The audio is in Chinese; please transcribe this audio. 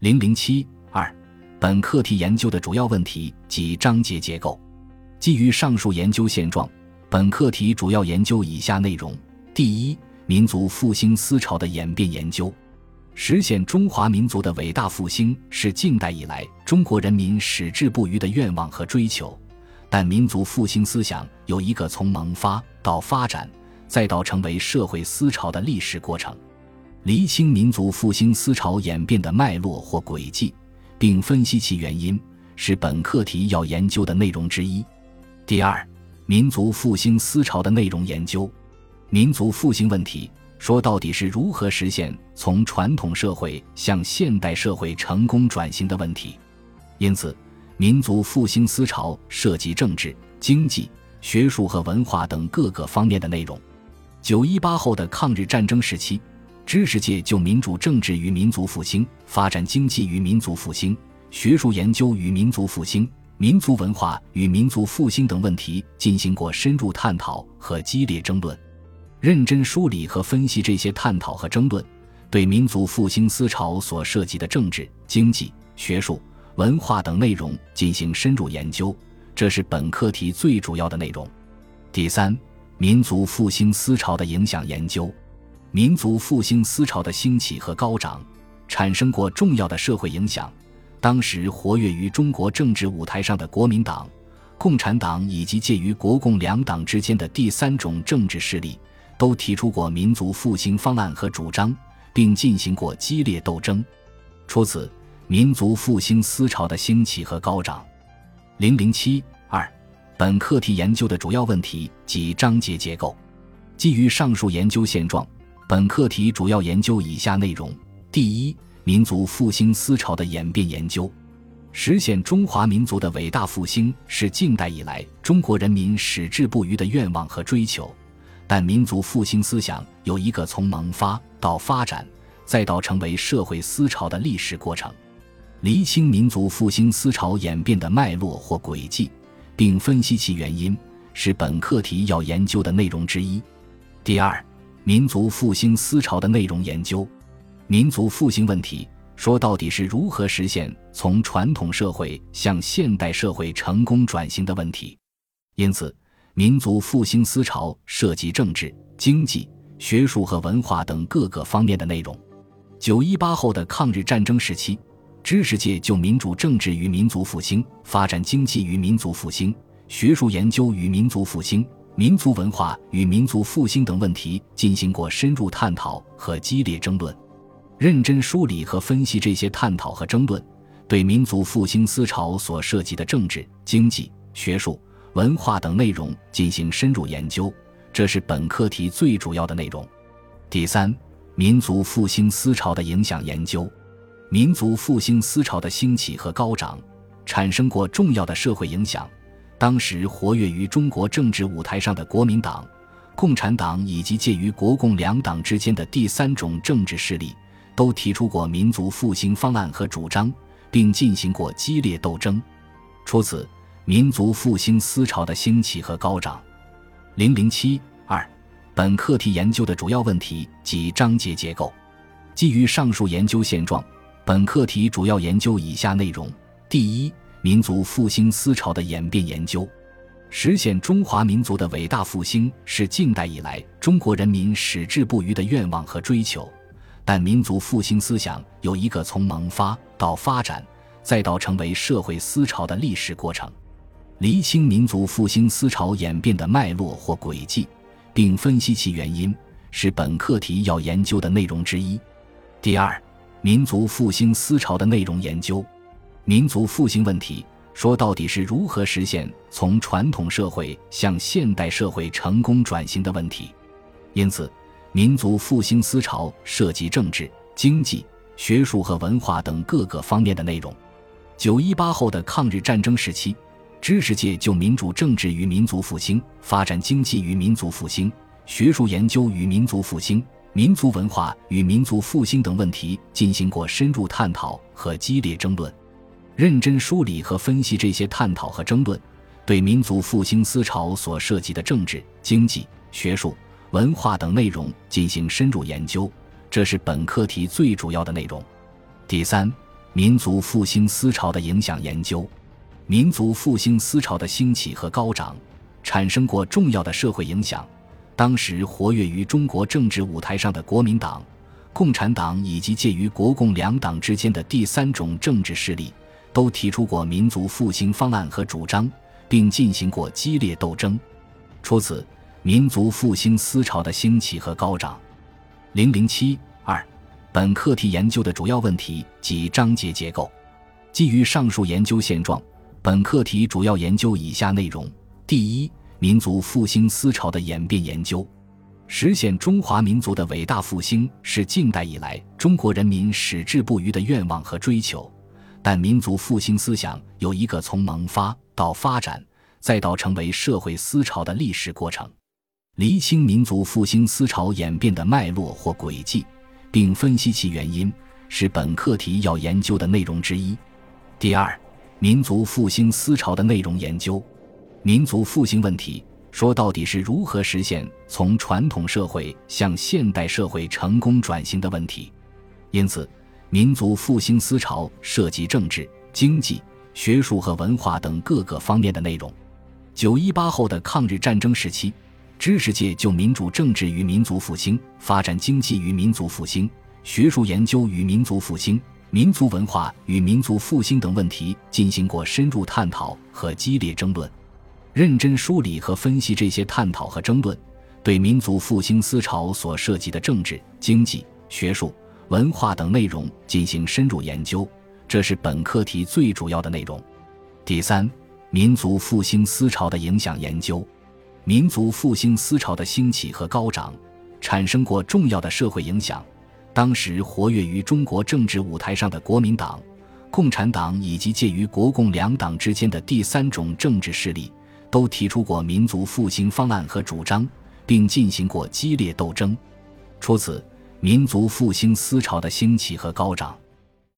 零零七二，本课题研究的主要问题及章节结构。基于上述研究现状，本课题主要研究以下内容：第一，民族复兴思潮的演变研究。实现中华民族的伟大复兴是近代以来中国人民矢志不渝的愿望和追求，但民族复兴思想有一个从萌发到发展，再到成为社会思潮的历史过程。厘清民族复兴思潮演变的脉络或轨迹，并分析其原因，是本课题要研究的内容之一。第二，民族复兴思潮的内容研究。民族复兴问题。说到底是如何实现从传统社会向现代社会成功转型的问题。因此，民族复兴思潮涉及政治、经济、学术和文化等各个方面的内容。九一八后的抗日战争时期，知识界就民主政治与民族复兴、发展经济与民族复兴、学术研究与民族复兴、民族文化与民族复兴等问题进行过深入探讨和激烈争论。认真梳理和分析这些探讨和争论，对民族复兴思潮所涉及的政治、经济、学术、文化等内容进行深入研究，这是本课题最主要的内容。第三，民族复兴思潮的影响研究。民族复兴思潮的兴起和高涨，产生过重要的社会影响。当时活跃于中国政治舞台上的国民党、共产党以及介于国共两党之间的第三种政治势力。都提出过民族复兴方案和主张，并进行过激烈斗争。除此，民族复兴思潮的兴起和高涨。零零七二，本课题研究的主要问题及章节结构。基于上述研究现状，本课题主要研究以下内容：第一，民族复兴思潮的演变研究。实现中华民族的伟大复兴是近代以来中国人民矢志不渝的愿望和追求。但民族复兴思想有一个从萌发到发展，再到成为社会思潮的历史过程。厘清民族复兴思潮演变的脉络或轨迹，并分析其原因，是本课题要研究的内容之一。第二，民族复兴思潮的内容研究。民族复兴问题说到底是如何实现从传统社会向现代社会成功转型的问题。因此。民族复兴思潮涉及政治、经济、学术和文化等各个方面的内容。九一八后的抗日战争时期，知识界就民主政治与民族复兴、发展经济与民族复兴、学术研究与民族复兴、民族文化与民族复兴等问题进行过深入探讨和激烈争论。认真梳理和分析这些探讨和争论，对民族复兴思潮所涉及的政治、经济、学术。文化等内容进行深入研究，这是本课题最主要的内容。第三，民族复兴思潮的影响研究。民族复兴思潮的兴起和高涨，产生过重要的社会影响。当时活跃于中国政治舞台上的国民党、共产党以及介于国共两党之间的第三种政治势力，都提出过民族复兴方案和主张，并进行过激烈斗争。除此，民族复兴思潮的兴起和高涨。零零七二，本课题研究的主要问题及章节结构。基于上述研究现状，本课题主要研究以下内容：第一，民族复兴思潮的演变研究。实现中华民族的伟大复兴是近代以来中国人民矢志不渝的愿望和追求，但民族复兴思想有一个从萌发到发展，再到成为社会思潮的历史过程。厘清民族复兴思潮演变的脉络或轨迹，并分析其原因，是本课题要研究的内容之一。第二，民族复兴思潮的内容研究。民族复兴问题说到底是如何实现从传统社会向现代社会成功转型的问题。因此，民族复兴思潮涉及政治、经济、学术和文化等各个方面的内容。九一八后的抗日战争时期。知识界就民主政治与民族复兴、发展经济与民族复兴、学术研究与民族复兴、民族文化与民族复兴等问题进行过深入探讨和激烈争论。认真梳理和分析这些探讨和争论，对民族复兴思潮所涉及的政治、经济、学术、文化等内容进行深入研究，这是本课题最主要的内容。第三，民族复兴思潮的影响研究。民族复兴思潮的兴起和高涨，产生过重要的社会影响。当时活跃于中国政治舞台上的国民党、共产党以及介于国共两党之间的第三种政治势力，都提出过民族复兴方案和主张，并进行过激烈斗争。除此，民族复兴思潮的兴起和高涨。零零七二，本课题研究的主要问题及章节结构。基于上述研究现状。本课题主要研究以下内容：第一，民族复兴思潮的演变研究。实现中华民族的伟大复兴是近代以来中国人民矢志不渝的愿望和追求。但民族复兴思想有一个从萌发到发展再到成为社会思潮的历史过程。厘清民族复兴思潮演变的脉络或轨迹，并分析其原因，是本课题要研究的内容之一。第二。民族复兴思潮的内容研究，民族复兴问题说到底是如何实现从传统社会向现代社会成功转型的问题。因此，民族复兴思潮涉及政治、经济、学术和文化等各个方面的内容。九一八后的抗日战争时期，知识界就民主政治与民族复兴、发展经济与民族复兴、学术研究与民族复兴。民族文化与民族复兴等问题进行过深入探讨和激烈争论，认真梳理和分析这些探讨和争论，对民族复兴思潮所涉及的政治、经济、学术、文化等内容进行深入研究，这是本课题最主要的内容。第三，民族复兴思潮的影响研究，民族复兴思潮的兴起和高涨，产生过重要的社会影响。当时活跃于中国政治舞台上的国民党、共产党以及介于国共两党之间的第三种政治势力，都提出过民族复兴方案和主张，并进行过激烈斗争。除此，民族复兴思潮的兴起和高涨。